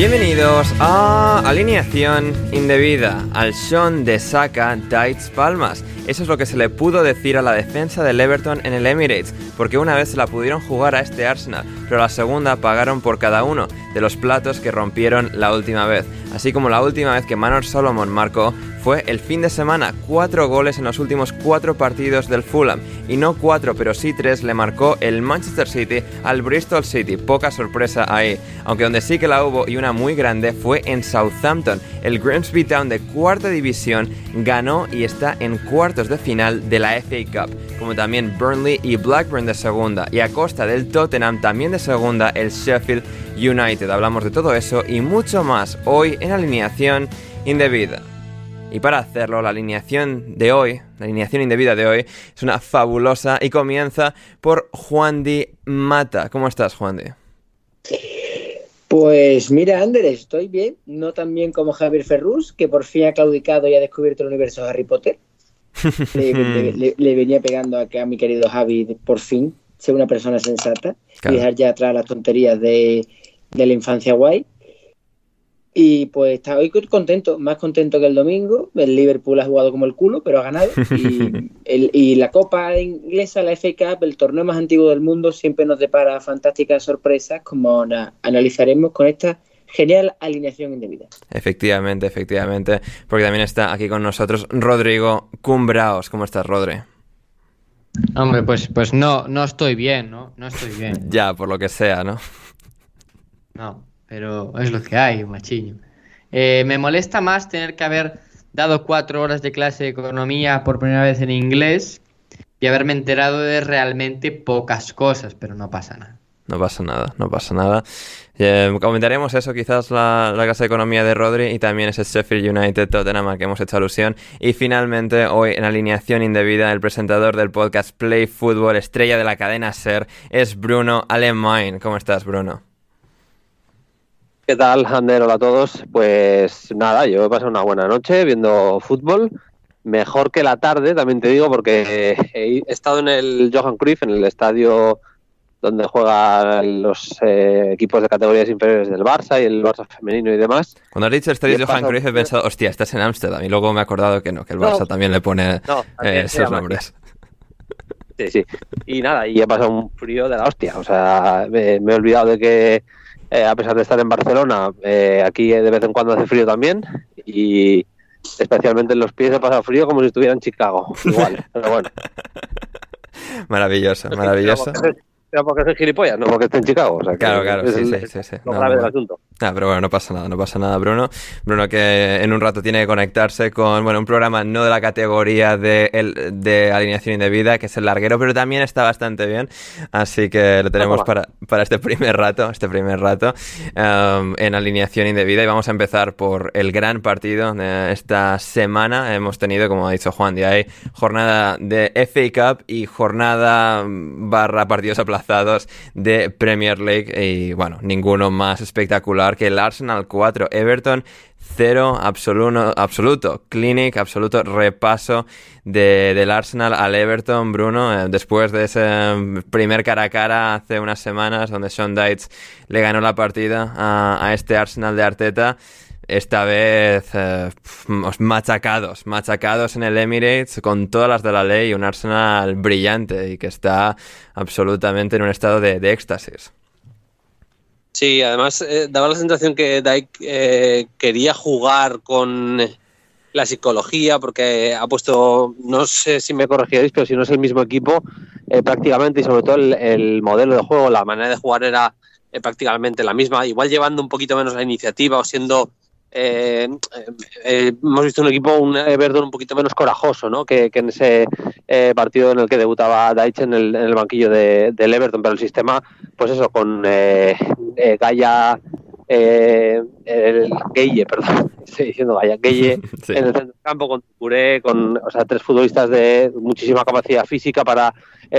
Bienvenidos a Alineación Indebida, al Sean de Saka Dites Palmas. Eso es lo que se le pudo decir a la defensa del Everton en el Emirates, porque una vez se la pudieron jugar a este Arsenal, pero la segunda pagaron por cada uno de los platos que rompieron la última vez. Así como la última vez que Manor Solomon marcó fue el fin de semana, cuatro goles en los últimos cuatro partidos del Fulham, y no cuatro, pero sí tres le marcó el Manchester City al Bristol City, poca sorpresa ahí, aunque donde sí que la hubo y una muy grande fue en Southampton, el Grimsby Town de cuarta división ganó y está en cuartos de final de la FA Cup, como también Burnley y Blackburn de segunda, y a costa del Tottenham también de segunda el Sheffield United. Hablamos de todo eso y mucho más hoy en alineación indebida. Y para hacerlo, la alineación de hoy, la alineación indebida de hoy, es una fabulosa y comienza por Juan Di Mata. ¿Cómo estás, Juan Di? Pues mira, Ander, estoy bien, no tan bien como Javier Ferrus, que por fin ha claudicado y ha descubierto el universo de Harry Potter. le, venía pegando a que a mi querido Javi por fin sea una persona sensata y dejar ya atrás las tonterías de, de la infancia guay. Y pues está hoy contento, más contento que el domingo. El Liverpool ha jugado como el culo, pero ha ganado. Y, la Copa Inglesa, la FA Cup, el torneo más antiguo del mundo, siempre nos depara fantásticas sorpresas, como analizaremos con esta genial alineación indebida. Efectivamente, efectivamente, porque también está aquí con nosotros Rodrigo Cumbraos. ¿Cómo estás, Rodri? Hombre, pues, pues no, no estoy bien, ¿no? No estoy bien. ya, por lo que sea, ¿no? No, pero es lo que hay, machiño. Eh, me molesta más tener que haber dado cuatro horas de clase de economía por primera vez en inglés y haberme enterado de realmente pocas cosas, pero no pasa nada. No pasa nada, no pasa nada. Eh, comentaremos eso, quizás la, la, casa de economía de Rodri y también ese Sheffield United Tottenham al que hemos hecho alusión. Y finalmente, hoy en alineación indebida, el presentador del podcast Play Football, estrella de la cadena Ser, es Bruno Alemán. ¿Cómo estás, Bruno? ¿Qué tal, Ander? Hola a todos. Pues nada, yo he pasado una buena noche viendo fútbol. Mejor que la tarde, también te digo, porque he estado en el Johan Cruyff, en el estadio donde juegan los eh, equipos de categorías inferiores del Barça y el Barça femenino y demás. Cuando has dicho estadio Johan Cruyff he pensado, hostia, estás en Ámsterdam. Y luego me he acordado que no, que el Barça también le pone eh, esos nombres. Sí, sí. Y nada, y he pasado un frío de la hostia. O sea, me he olvidado de que eh, a pesar de estar en Barcelona, eh, aquí de vez en cuando hace frío también y especialmente en los pies he pasado frío como si estuviera en Chicago. Igual, pero bueno. Maravilloso, maravilloso. Pero porque soy gilipollas, no porque esté en Chicago. claro, claro, sí, sí, sí, Lo grave del asunto. Ah, pero bueno, no pasa nada, no pasa nada, Bruno. Bruno que en un rato tiene que conectarse con, bueno, un programa no de la categoría de, el, de alineación indebida, que es el larguero, pero también está bastante bien. Así que lo tenemos para, para este primer rato, este primer rato, um, en alineación indebida. Y vamos a empezar por el gran partido de esta semana. Hemos tenido, como ha dicho Juan de ahí, jornada de FA Cup y jornada barra partidos aplazados de Premier League. Y bueno, ninguno más espectacular que el Arsenal 4, Everton 0, absoluto, absoluto clinic, absoluto repaso del Arsenal al Everton, Bruno, eh, después de ese primer cara a cara hace unas semanas donde Sean Dites le ganó la partida a, este Arsenal de Arteta esta vez eh, machacados, machacados en el Emirates con todas las de la ley, un Arsenal brillante y que está absolutamente en un estado de éxtasis. Sí, además eh, daba la sensación que Dyke eh, quería jugar con la psicología porque ha puesto, no sé si me corregiréis, pero si no es el mismo equipo eh, prácticamente y sobre todo el, modelo de juego, la manera de jugar era prácticamente la misma, igual llevando un poquito menos la iniciativa o siendo eh, eh, hemos visto un equipo, un Everton un poquito menos corajoso ¿no? que, en ese eh, partido en el que debutaba Deitch en el, en el banquillo de, del Everton, pero el sistema, pues eso, con eh, Gaia, el Gueye, perdón, estoy diciendo Gaia, Gueye en el centro del campo, con Curé, con o sea, tres futbolistas de muchísima capacidad física para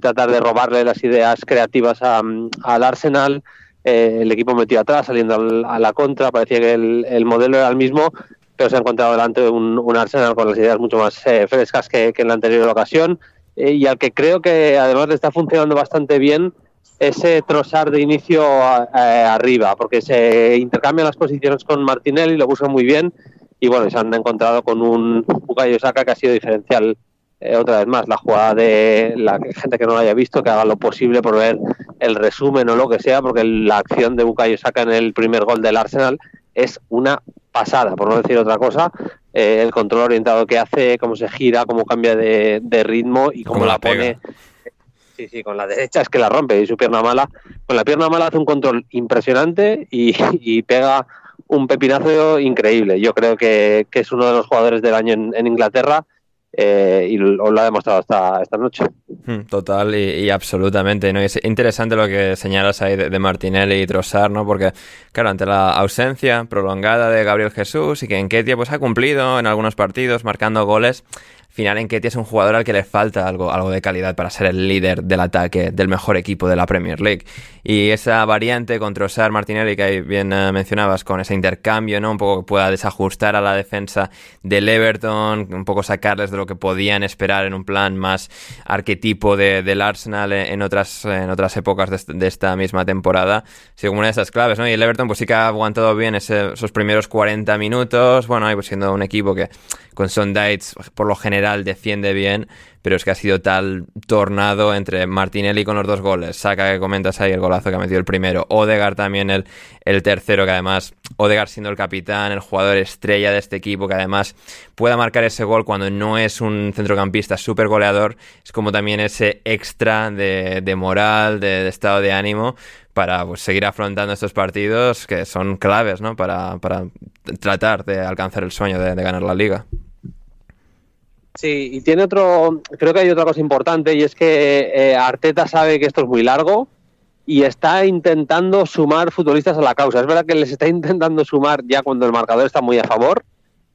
tratar de robarle las ideas creativas al Arsenal. Eh, el equipo metió atrás, saliendo a la contra, parecía que el, modelo era el mismo, pero se ha encontrado delante un, un Arsenal con las ideas mucho más eh, frescas que, en la anterior ocasión, eh, y al que creo que además le está funcionando bastante bien ese trozar de inicio arriba, porque se intercambian las posiciones con Martinelli, lo buscan muy bien y bueno, se han encontrado con un Bukayo Saka que ha sido diferencial otra vez más. La jugada de la gente que no lo haya visto, que haga lo posible por ver el resumen o lo que sea, porque la acción de Bukayo Saka en el primer gol del Arsenal es una pasada, por no decir otra cosa. Eh, el control orientado que hace, cómo se gira, cómo cambia de, ritmo y cómo, la, pone. Sí, sí, con la derecha es que la rompe y su pierna mala. Con la pierna mala hace un control impresionante y, pega un pepinazo increíble. Yo creo que, es uno de los jugadores del año en, Inglaterra eh, y lo, lo, ha demostrado esta, esta noche. Hmm, total y, absolutamente. ¿no? es interesante lo que señalas ahí de, Martinelli y Trossard, ¿no? Porque, claro, ante la ausencia prolongada de Gabriel Jesús y que en Ketia pues, ha cumplido en algunos partidos marcando goles, final en Ketia es un jugador al que le falta algo, algo de calidad para ser el líder del ataque del mejor equipo de la Premier League. Y esa variante con Trossard, Martinelli, que ahí bien eh, mencionabas, con ese intercambio, ¿no? Un poco que pueda desajustar a la defensa del Everton, un poco sacarles de lo que podían esperar en un plan más arquetipo de, del Arsenal en otras, en otras épocas de, esta misma temporada. Como una de esas claves, ¿no? Y el Everton pues sí que ha aguantado bien esos primeros 40 minutos, bueno, ahí pues siendo un equipo que con Sondites por lo general defiende bien, pero es que ha sido tal tornado entre Martinelli con los dos goles, saca que comentas ahí el golazo que ha metido el primero, Odegar también el, el tercero, que además Odegar siendo el capitán, el jugador estrella de este equipo, que además pueda marcar ese gol cuando no es un centrocampista súper goleador, es como también ese extra de, de moral, de, estado de ánimo para pues, seguir afrontando estos partidos que son claves ¿no? para, para tratar de alcanzar el sueño de ganar la liga. Sí, y tiene otro, creo que hay otra cosa importante y es que eh, Arteta sabe que esto es muy largo y está intentando sumar futbolistas a la causa. Es verdad que les está intentando sumar ya cuando el marcador está muy a favor,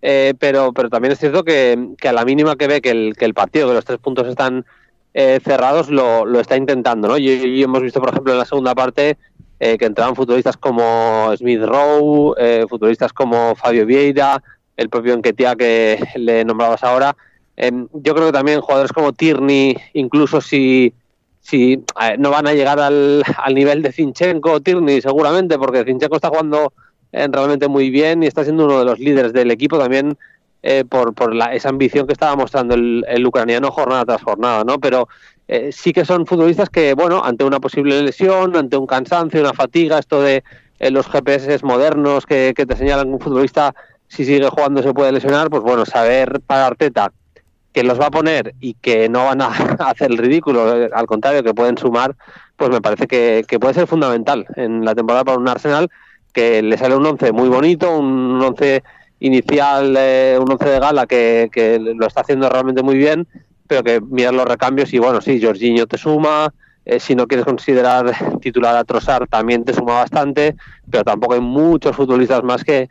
eh, pero, pero también es cierto que, a la mínima que ve que el, partido, que los tres puntos están eh, cerrados, lo, lo, está intentando. ¿no? Y, hemos visto, por ejemplo, en la segunda parte que entraban futbolistas como Smith Rowe, futbolistas como Fabio Vieira, el propio Enquetia que le nombrabas ahora Em, yo creo que también jugadores como Tierney, incluso si, si no van a llegar al, nivel de Zinchenko o Tierney, seguramente, porque Zinchenko está jugando eh, realmente muy bien y está siendo uno de los líderes del equipo también eh, por, por la, esa ambición que estaba mostrando el, ucraniano jornada tras jornada, ¿no? Pero eh, sí que son futbolistas que, bueno, ante una posible lesión, ante un cansancio, una fatiga, esto de los GPS modernos que, que te señalan un futbolista si sigue jugando se puede lesionar, pues bueno, saber para Arteta que los va a poner y que no van a hacer el ridículo, eh, al contrario, que pueden sumar, pues me parece que, puede ser fundamental en la temporada para un Arsenal que le sale un once muy bonito, un once inicial, eh, un once de gala que, lo está haciendo realmente muy bien, pero que miran los recambios y bueno, sí, Jorginho te suma, eh, si no quieres considerar titular a Trossard también te suma bastante, pero tampoco hay muchos futbolistas más que,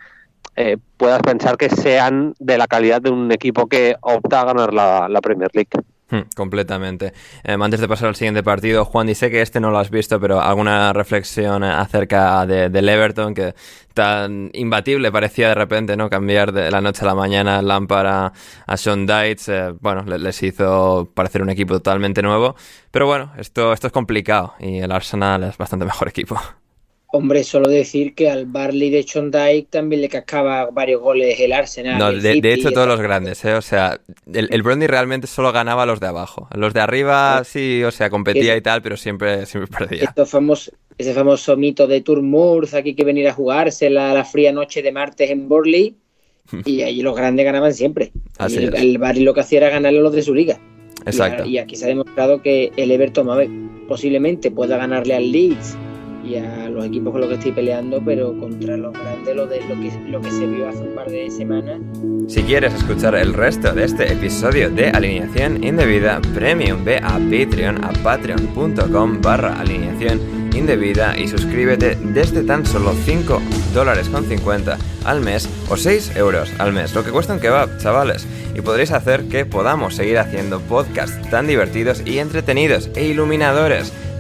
eh, puedas pensar que sean de la calidad de un equipo que opta a ganar la, Premier League. Hmm, completamente. Em, antes de pasar al siguiente partido, Juan, dice que este no lo has visto, pero alguna reflexión acerca de, del Everton, que tan imbatible parecía de repente, ¿no? Cambiar de la noche a la mañana Lampard a, Sean Dites, eh, bueno, les hizo parecer un equipo totalmente nuevo, pero bueno, esto, esto es complicado y el Arsenal es bastante mejor equipo. Hombre, solo decir que al Barley de Chondike también le cascaba varios goles el Arsenal. No, de, hecho todos los grandes, ¿eh? O sea, el, el realmente solo ganaba a los de abajo. Los de arriba sí, o sea, competía y tal, pero siempre, siempre perdía. ese famoso mito de Turmurz, aquí que venir a jugarse la, la fría noche de martes en Borley, y allí los grandes ganaban siempre. Así el, el Barley lo que hacía era ganarle a los de su liga. Exacto. Y, y aquí se ha demostrado que el Everton posiblemente pueda ganarle al Leeds y a los equipos con los que estoy peleando, pero contra los grandes, lo, de, lo, que, lo que se vio hace un par de semanas. Si quieres escuchar el resto de este episodio de Alineación Indebida Premium, ve a Patreon, a patreon.com barra alineación indebida y suscríbete desde tan solo 5 dólares con 50 al mes o 6 euros al mes, lo que cuesta un kebab, chavales. Y podréis hacer que podamos seguir haciendo podcasts tan divertidos y entretenidos e iluminadores